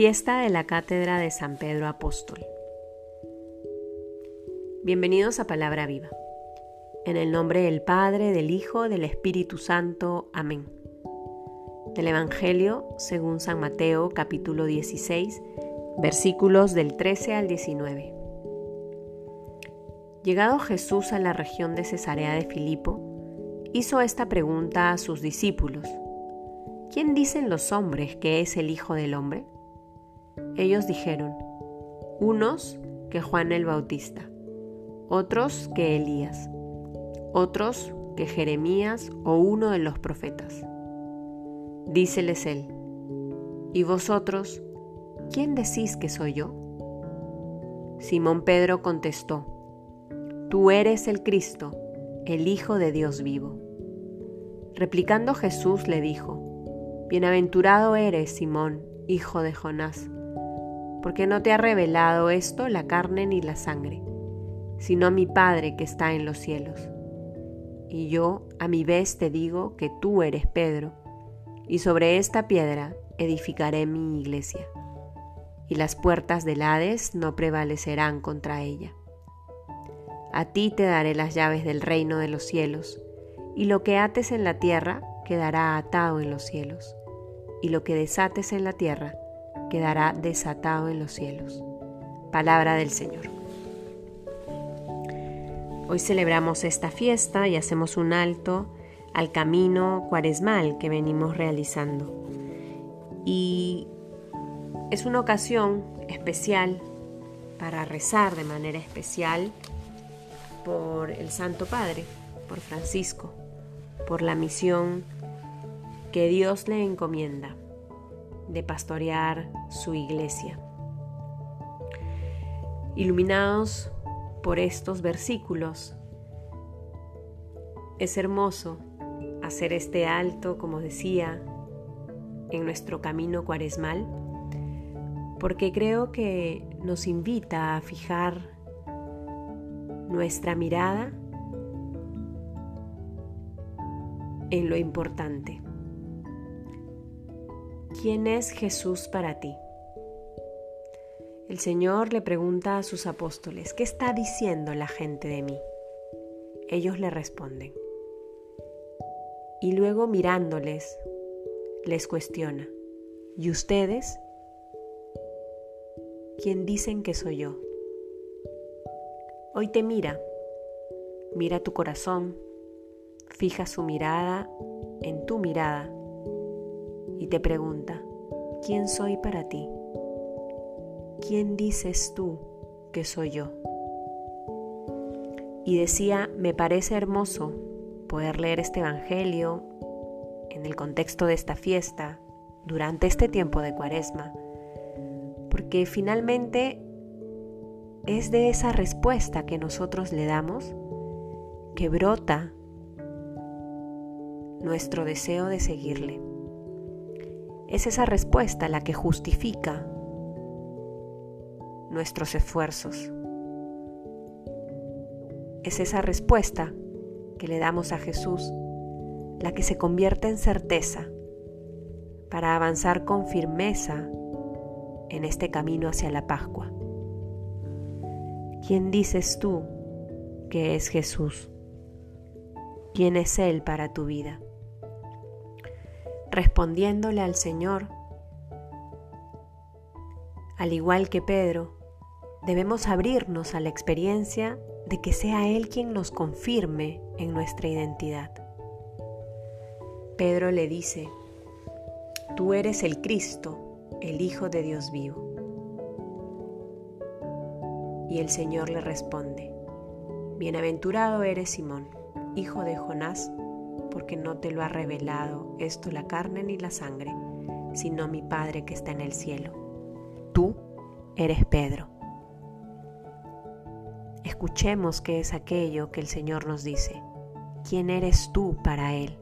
Fiesta de la Cátedra de San Pedro Apóstol. Bienvenidos a Palabra Viva. En el nombre del Padre, del Hijo, del Espíritu Santo. Amén. Del Evangelio según San Mateo capítulo 16, versículos del 13 al 19. Llegado Jesús a la región de Cesarea de Filipo, hizo esta pregunta a sus discípulos. ¿Quién dicen los hombres que es el Hijo del Hombre? Ellos dijeron, unos que Juan el Bautista, otros que Elías, otros que Jeremías o uno de los profetas. Díceles él, ¿y vosotros, quién decís que soy yo? Simón Pedro contestó, Tú eres el Cristo, el Hijo de Dios vivo. Replicando Jesús le dijo, Bienaventurado eres, Simón, hijo de Jonás, porque no te ha revelado esto la carne ni la sangre, sino mi Padre que está en los cielos. Y yo a mi vez te digo que tú eres Pedro, y sobre esta piedra edificaré mi iglesia, y las puertas del Hades no prevalecerán contra ella. A ti te daré las llaves del reino de los cielos, y lo que ates en la tierra quedará atado en los cielos, y lo que desates en la tierra quedará desatado en los cielos. Palabra del Señor. Hoy celebramos esta fiesta y hacemos un alto al camino cuaresmal que venimos realizando. Y es una ocasión especial para rezar de manera especial por el Santo Padre, por Francisco, por la misión que Dios le encomienda de pastorear su iglesia. Iluminados por estos versículos, es hermoso hacer este alto, como decía, en nuestro camino cuaresmal, porque creo que nos invita a fijar nuestra mirada en lo importante. ¿Quién es Jesús para ti? El Señor le pregunta a sus apóstoles, ¿qué está diciendo la gente de mí? Ellos le responden. Y luego mirándoles, les cuestiona, ¿y ustedes? ¿Quién dicen que soy yo? Hoy te mira, mira tu corazón, fija su mirada en tu mirada y te pregunta, ¿quién soy para ti? ¿Quién dices tú que soy yo? Y decía, me parece hermoso poder leer este Evangelio en el contexto de esta fiesta, durante este tiempo de cuaresma, porque finalmente es de esa respuesta que nosotros le damos que brota nuestro deseo de seguirle. Es esa respuesta la que justifica nuestros esfuerzos. Es esa respuesta que le damos a Jesús la que se convierte en certeza para avanzar con firmeza en este camino hacia la Pascua. ¿Quién dices tú que es Jesús? ¿Quién es Él para tu vida? respondiéndole al Señor. Al igual que Pedro, debemos abrirnos a la experiencia de que sea Él quien nos confirme en nuestra identidad. Pedro le dice, Tú eres el Cristo, el Hijo de Dios vivo. Y el Señor le responde, Bienaventurado eres Simón, hijo de Jonás, porque no te lo ha revelado esto la carne ni la sangre, sino mi Padre que está en el cielo. Tú eres Pedro. Escuchemos qué es aquello que el Señor nos dice. ¿Quién eres tú para Él?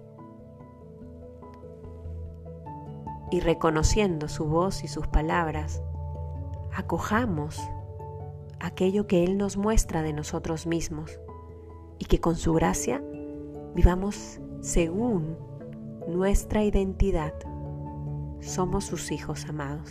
Y reconociendo su voz y sus palabras, acojamos aquello que Él nos muestra de nosotros mismos y que con su gracia vivamos según nuestra identidad, somos sus hijos amados.